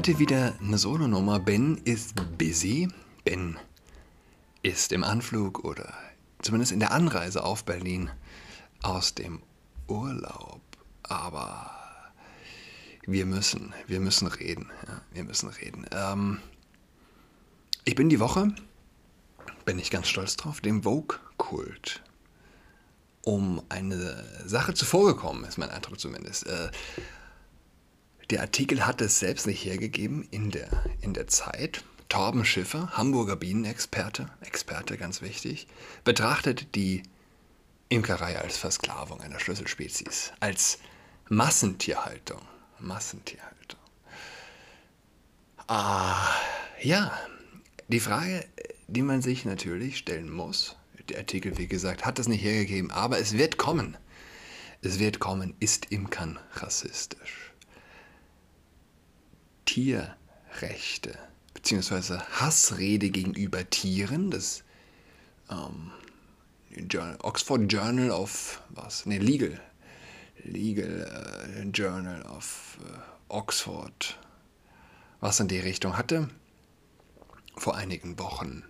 Heute wieder eine Solonummer. Ben ist busy. Ben ist im Anflug oder zumindest in der Anreise auf Berlin aus dem Urlaub. Aber wir müssen, wir müssen reden. Ja, wir müssen reden. Ähm, ich bin die Woche, bin ich ganz stolz drauf, dem Vogue-Kult um eine Sache zuvorgekommen, ist mein Eindruck zumindest. Äh, der Artikel hat es selbst nicht hergegeben in der, in der Zeit. Torben Schiffer, Hamburger Bienenexperte, Experte ganz wichtig, betrachtet die Imkerei als Versklavung einer Schlüsselspezies, als Massentierhaltung. Massentierhaltung. Ah, ja, die Frage, die man sich natürlich stellen muss, der Artikel, wie gesagt, hat es nicht hergegeben, aber es wird kommen. Es wird kommen, ist Imkern rassistisch? Tierrechte bzw. Hassrede gegenüber Tieren, das ähm, Oxford Journal of was? Ne, Legal. Legal äh, Journal of äh, Oxford, was in die Richtung hatte, vor einigen Wochen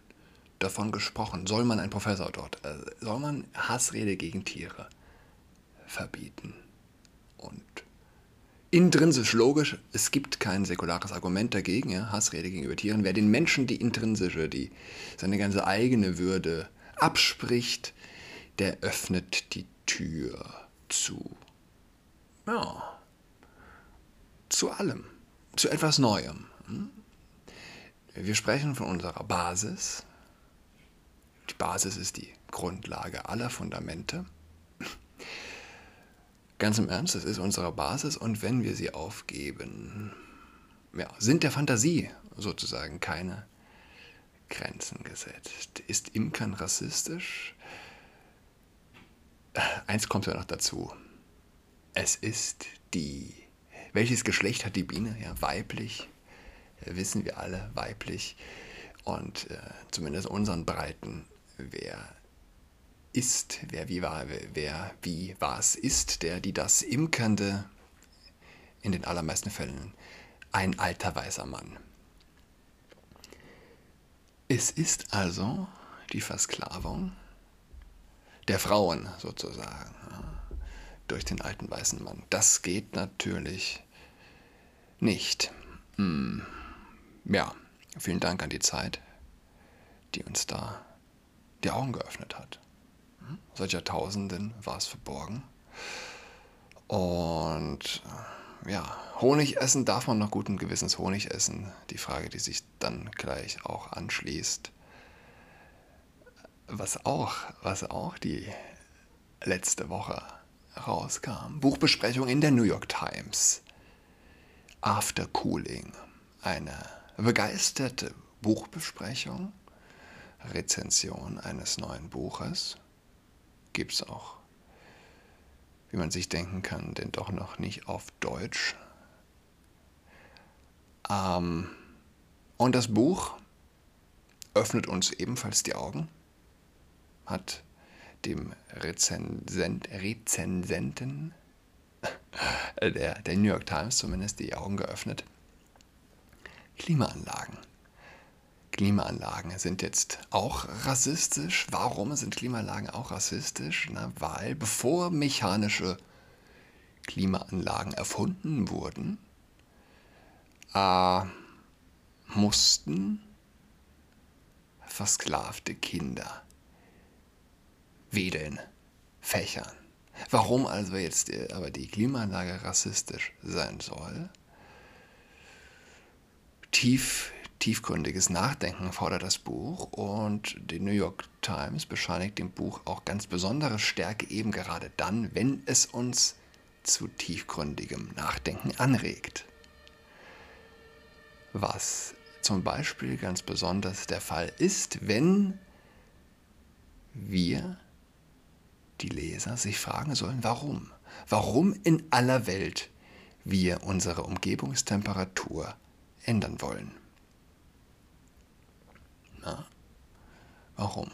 davon gesprochen. Soll man, ein Professor dort, äh, soll man Hassrede gegen Tiere verbieten? Und intrinsisch logisch, es gibt kein säkulares Argument dagegen, ja, Hassrede gegenüber Tieren. Wer den Menschen die intrinsische, die seine ganze eigene Würde abspricht, der öffnet die Tür zu. Ja. Zu allem. Zu etwas Neuem. Hm? Wir sprechen von unserer Basis. Die Basis ist die Grundlage aller Fundamente. Ganz im Ernst, das ist unsere Basis und wenn wir sie aufgeben, ja, sind der Fantasie sozusagen keine Grenzen gesetzt. Ist Imkern rassistisch? Eins kommt ja noch dazu. Es ist die. Welches Geschlecht hat die Biene? Ja, weiblich. Wissen wir alle, weiblich. Und äh, zumindest unseren Breiten, wer ist, wer wie war, wer wie was ist, der, die das Imkernde, in den allermeisten Fällen ein alter weißer Mann. Es ist also die Versklavung der Frauen sozusagen durch den alten weißen Mann. Das geht natürlich nicht. Hm. Ja, vielen Dank an die Zeit, die uns da die Augen geöffnet hat seit Jahrtausenden war es verborgen. Und ja, Honig essen darf man noch guten Gewissens Honig essen. Die Frage, die sich dann gleich auch anschließt. Was auch, was auch die letzte Woche rauskam. Buchbesprechung in der New York Times. After Cooling. Eine begeisterte Buchbesprechung, Rezension eines neuen Buches gibt es auch, wie man sich denken kann, denn doch noch nicht auf Deutsch. Ähm, und das Buch öffnet uns ebenfalls die Augen, hat dem Rezensent, Rezensenten der, der New York Times zumindest die Augen geöffnet. Klimaanlagen. Klimaanlagen sind jetzt auch rassistisch. Warum sind Klimaanlagen auch rassistisch? Na, weil bevor mechanische Klimaanlagen erfunden wurden, äh, mussten versklavte Kinder wedeln, fächern. Warum also jetzt aber die Klimaanlage rassistisch sein soll? Tief tiefgründiges Nachdenken fordert das Buch und die New York Times bescheinigt dem Buch auch ganz besondere Stärke eben gerade dann, wenn es uns zu tiefgründigem Nachdenken anregt. Was zum Beispiel ganz besonders der Fall ist, wenn wir, die Leser, sich fragen sollen, warum? Warum in aller Welt wir unsere Umgebungstemperatur ändern wollen. Warum?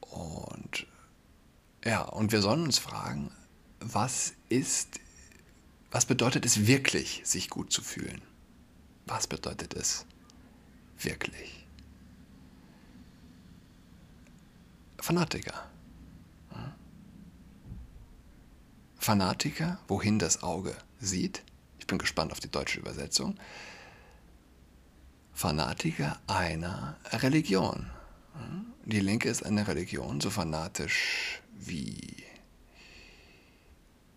Und ja, und wir sollen uns fragen, was ist Was bedeutet es wirklich, sich gut zu fühlen? Was bedeutet es wirklich? Fanatiker. Fanatiker, wohin das Auge sieht. Ich bin gespannt auf die deutsche Übersetzung. Fanatiker einer Religion. Die Linke ist eine Religion, so fanatisch wie,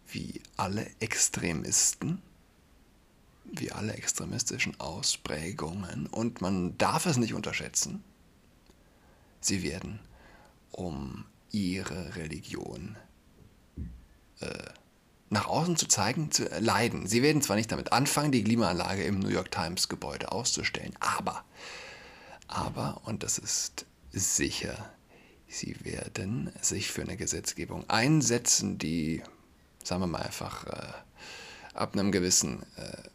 wie alle Extremisten, wie alle extremistischen Ausprägungen. Und man darf es nicht unterschätzen. Sie werden um ihre Religion äh, nach außen zu zeigen, zu leiden. Sie werden zwar nicht damit anfangen, die Klimaanlage im New York Times Gebäude auszustellen, aber, aber, und das ist sicher, sie werden sich für eine Gesetzgebung einsetzen, die, sagen wir mal einfach, äh, ab einem gewissen, äh,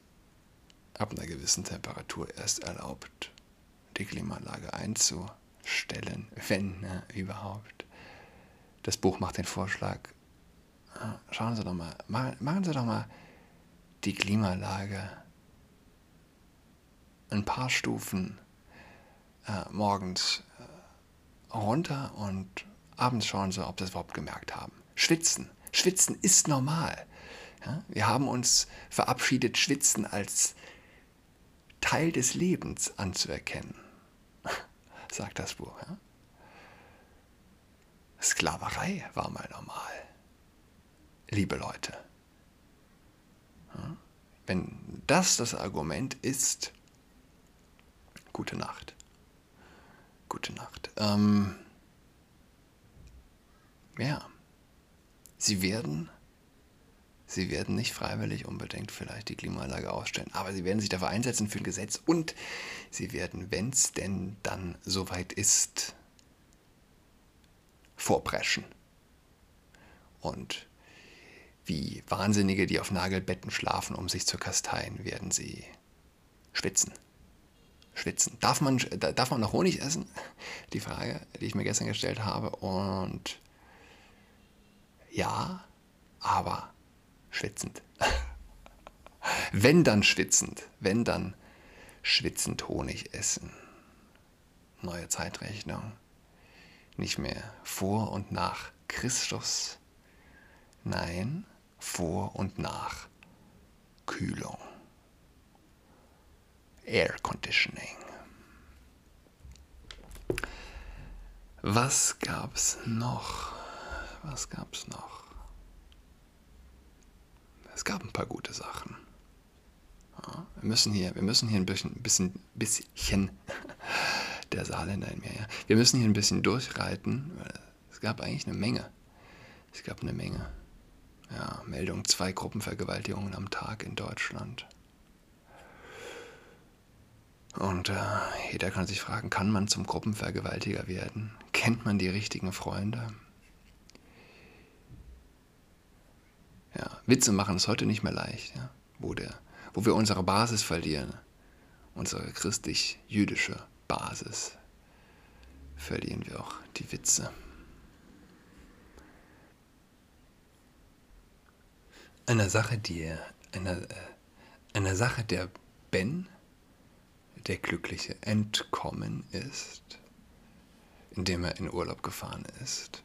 ab einer gewissen Temperatur erst erlaubt, die Klimaanlage einzustellen, wenn ne, überhaupt. Das Buch macht den Vorschlag, schauen Sie doch mal, machen Sie doch mal die Klimaanlage ein paar Stufen äh, morgens äh, runter und abends schauen Sie, ob Sie es überhaupt gemerkt haben. Schwitzen. Schwitzen ist normal. Ja? Wir haben uns verabschiedet, Schwitzen als Teil des Lebens anzuerkennen, sagt das Buch. Ja? Sklaverei war mal normal liebe Leute. Wenn das das Argument ist, gute Nacht. Gute Nacht. Ähm, ja, sie werden, sie werden nicht freiwillig unbedingt vielleicht die Klimaanlage ausstellen, aber sie werden sich dafür einsetzen für ein Gesetz und sie werden, wenn es denn dann soweit ist, vorpreschen. Und wie Wahnsinnige, die auf Nagelbetten schlafen, um sich zu kasteien, werden sie schwitzen. Schwitzen. Darf man, darf man noch Honig essen? Die Frage, die ich mir gestern gestellt habe. Und ja, aber schwitzend. Wenn dann schwitzend, wenn dann schwitzend Honig essen. Neue Zeitrechnung. Nicht mehr vor und nach Christus. Nein, vor und nach Kühlung. Air Conditioning. Was gab's noch? Was gab's noch? Es gab ein paar gute Sachen. Ja, wir müssen hier, wir müssen hier ein bisschen, bisschen, bisschen der Saarländer in mir, ja. Wir müssen hier ein bisschen durchreiten. Es gab eigentlich eine Menge. Es gab eine Menge. Ja, Meldung zwei Gruppenvergewaltigungen am Tag in Deutschland. Und äh, jeder kann sich fragen, kann man zum Gruppenvergewaltiger werden? Kennt man die richtigen Freunde? Ja, Witze machen es heute nicht mehr leicht, ja? wo, der, wo wir unsere Basis verlieren, unsere christlich-jüdische Basis, verlieren wir auch die Witze. Einer Sache, die einer, äh, einer Sache, der Ben, der Glückliche, entkommen ist, indem er in Urlaub gefahren ist.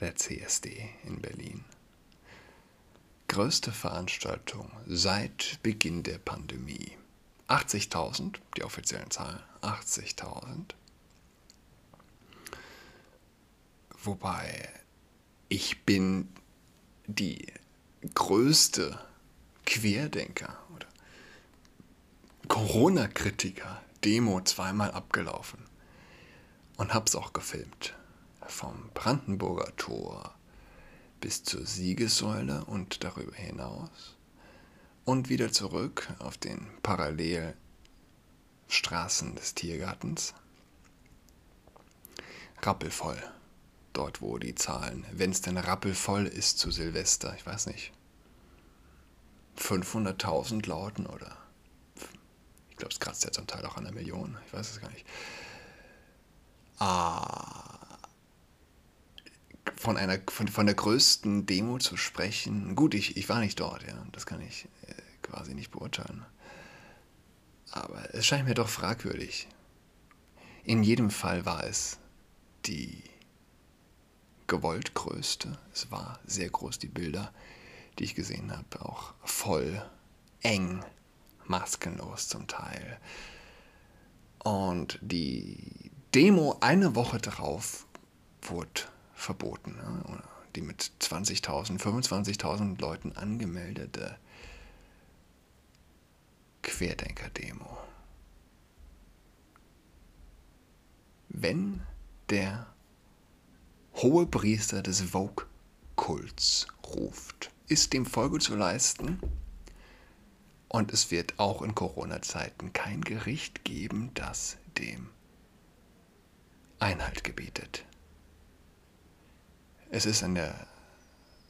Der CSD in Berlin. Größte Veranstaltung seit Beginn der Pandemie. 80.000, die offiziellen Zahlen, 80.000. Wobei ich bin die größte Querdenker oder Corona-Kritiker Demo zweimal abgelaufen und hab's auch gefilmt. Vom Brandenburger Tor bis zur Siegessäule und darüber hinaus und wieder zurück auf den Parallelstraßen des Tiergartens. Rappelvoll dort wo die Zahlen, wenn es denn rappelvoll ist zu Silvester, ich weiß nicht, 500.000 lauten oder ich glaube, es kratzt ja zum Teil auch an der Million, ich weiß es gar nicht. Ah, von einer von, von der größten Demo zu sprechen. Gut, ich, ich war nicht dort, ja, das kann ich äh, quasi nicht beurteilen. Aber es scheint mir doch fragwürdig. In jedem Fall war es die gewollt größte. Es war sehr groß, die Bilder, die ich gesehen habe, auch voll eng, maskenlos zum Teil. Und die Demo eine Woche darauf wurde verboten. Ne? Die mit 20.000, 25.000 Leuten angemeldete Querdenker-Demo. Wenn der hohe Priester des Vogue-Kults ruft, ist dem Folge zu leisten. Und es wird auch in Corona-Zeiten kein Gericht geben, das dem Einhalt gebietet. Es ist eine,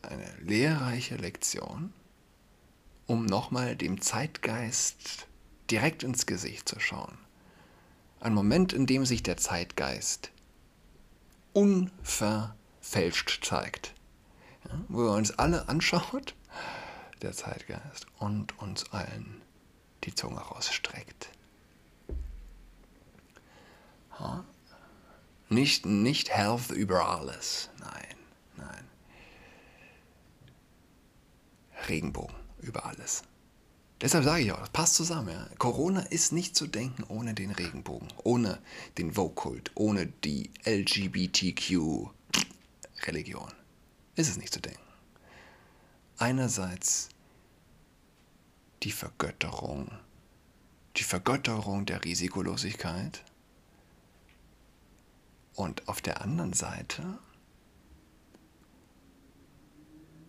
eine lehrreiche Lektion, um nochmal dem Zeitgeist direkt ins Gesicht zu schauen. Ein Moment, in dem sich der Zeitgeist unverfälscht zeigt. Ja, wo er uns alle anschaut, der Zeitgeist, und uns allen die Zunge rausstreckt. Ja, nicht, nicht Health über alles, nein, nein. Regenbogen über alles. Deshalb sage ich auch, das passt zusammen. Ja. Corona ist nicht zu denken ohne den Regenbogen, ohne den Vokult, ohne die LGBTQ-Religion. Ist es nicht zu denken. Einerseits die Vergötterung, die Vergötterung der Risikolosigkeit und auf der anderen Seite,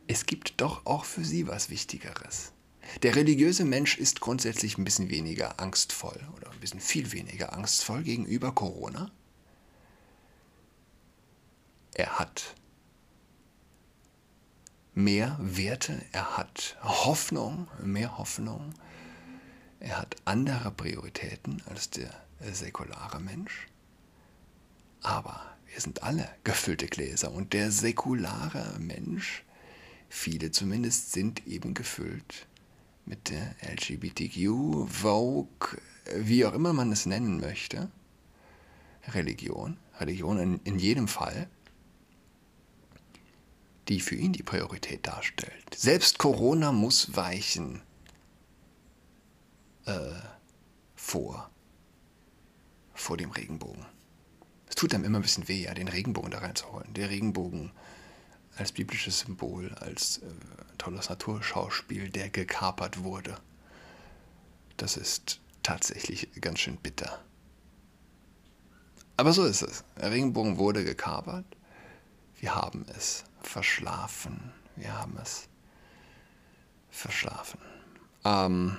es gibt doch auch für sie was Wichtigeres. Der religiöse Mensch ist grundsätzlich ein bisschen weniger angstvoll oder ein bisschen viel weniger angstvoll gegenüber Corona. Er hat mehr Werte, er hat Hoffnung, mehr Hoffnung, er hat andere Prioritäten als der säkulare Mensch. Aber wir sind alle gefüllte Gläser und der säkulare Mensch, viele zumindest, sind eben gefüllt mit der LGBTQ, Vogue, wie auch immer man es nennen möchte, Religion, Religion in, in jedem Fall, die für ihn die Priorität darstellt. Selbst Corona muss weichen äh, vor, vor dem Regenbogen. Es tut einem immer ein bisschen weh, ja, den Regenbogen da reinzuholen. Der Regenbogen als biblisches Symbol, als äh, tolles Naturschauspiel, der gekapert wurde. Das ist tatsächlich ganz schön bitter. Aber so ist es. Der Regenbogen wurde gekapert. Wir haben es verschlafen. Wir haben es verschlafen. Ähm,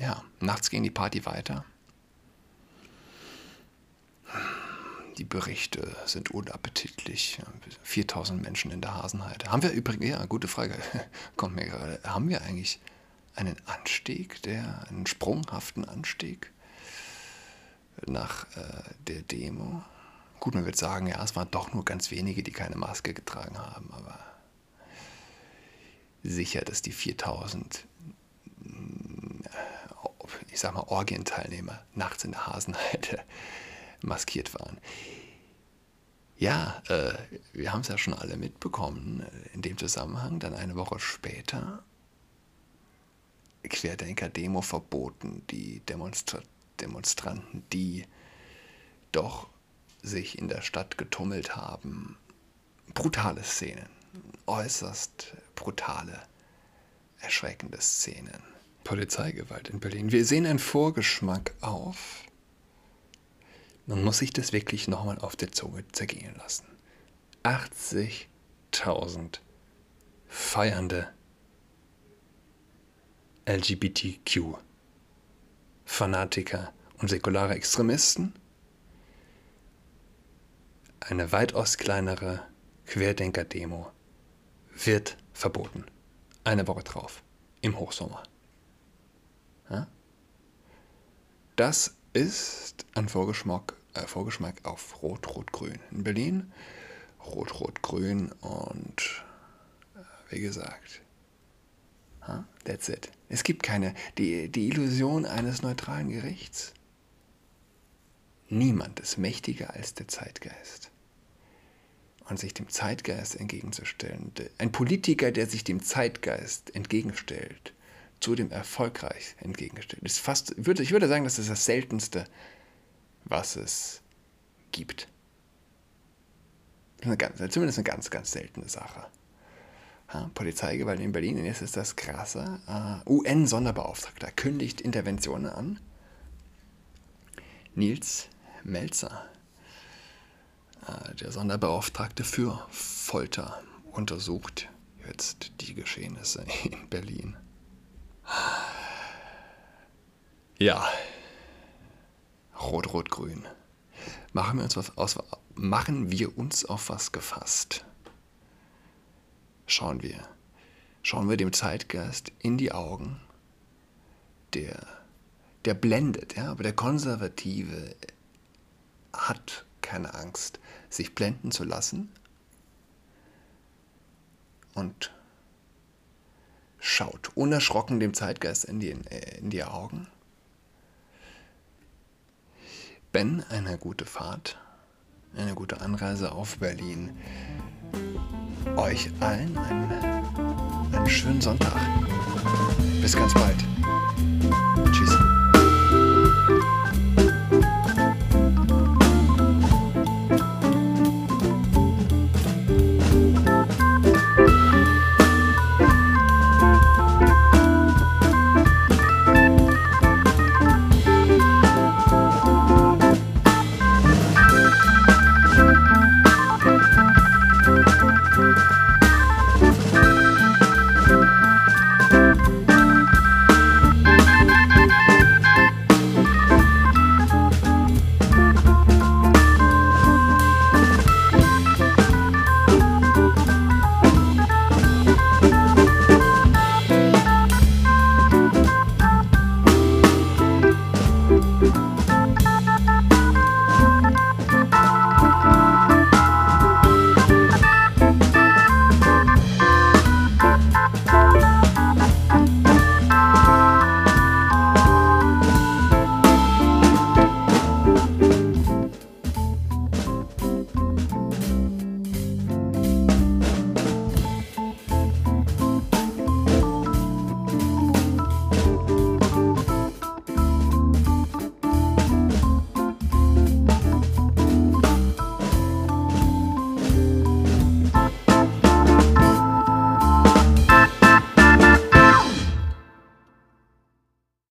ja, nachts ging die Party weiter. Die Berichte sind unappetitlich. 4000 Menschen in der Hasenheide. Haben wir übrigens, ja, gute Frage, kommt mir gerade. Haben wir eigentlich einen Anstieg, der, einen sprunghaften Anstieg nach äh, der Demo? Gut, man wird sagen, ja, es waren doch nur ganz wenige, die keine Maske getragen haben, aber sicher, dass die 4000, ich sag mal, Orgienteilnehmer nachts in der Hasenheide maskiert waren. Ja, äh, wir haben es ja schon alle mitbekommen äh, in dem Zusammenhang. Dann eine Woche später Querdenker-Demo verboten. Die Demonstra Demonstranten, die doch sich in der Stadt getummelt haben. Brutale Szenen, äußerst brutale, erschreckende Szenen. Polizeigewalt in Berlin. Wir sehen einen Vorgeschmack auf man muss sich das wirklich nochmal auf der Zunge zergehen lassen. 80.000 feiernde LGBTQ Fanatiker und säkulare Extremisten, eine weitaus kleinere Querdenker-Demo wird verboten. Eine Woche drauf, im Hochsommer. Ja? Das ist ein Vorgeschmack äh, Vorgeschmack auf Rot-Rot-Grün. In Berlin Rot-Rot-Grün und äh, wie gesagt, huh? that's it. Es gibt keine, die, die Illusion eines neutralen Gerichts. Niemand ist mächtiger als der Zeitgeist. Und sich dem Zeitgeist entgegenzustellen, ein Politiker, der sich dem Zeitgeist entgegenstellt, zu dem erfolgreich entgegenstellt, ist fast, ich würde sagen, das ist das Seltenste, was es gibt. Eine ganz, zumindest eine ganz, ganz seltene Sache. Ja, Polizeigewalt in Berlin, jetzt ist das krasse. Uh, UN-Sonderbeauftragter kündigt Interventionen an. Nils Melzer, uh, der Sonderbeauftragte für Folter, untersucht jetzt die Geschehnisse in Berlin. Ja, Rot-Rot-Grün. Machen wir uns was aus, machen wir uns auf was gefasst. Schauen wir, schauen wir dem Zeitgeist in die Augen, der, der blendet, ja, aber der Konservative hat keine Angst, sich blenden zu lassen und schaut unerschrocken dem Zeitgeist in die, in die Augen. Ben, eine gute Fahrt eine gute Anreise auf Berlin. Euch allen einen, einen schönen Sonntag. Bis ganz bald. Tschüss.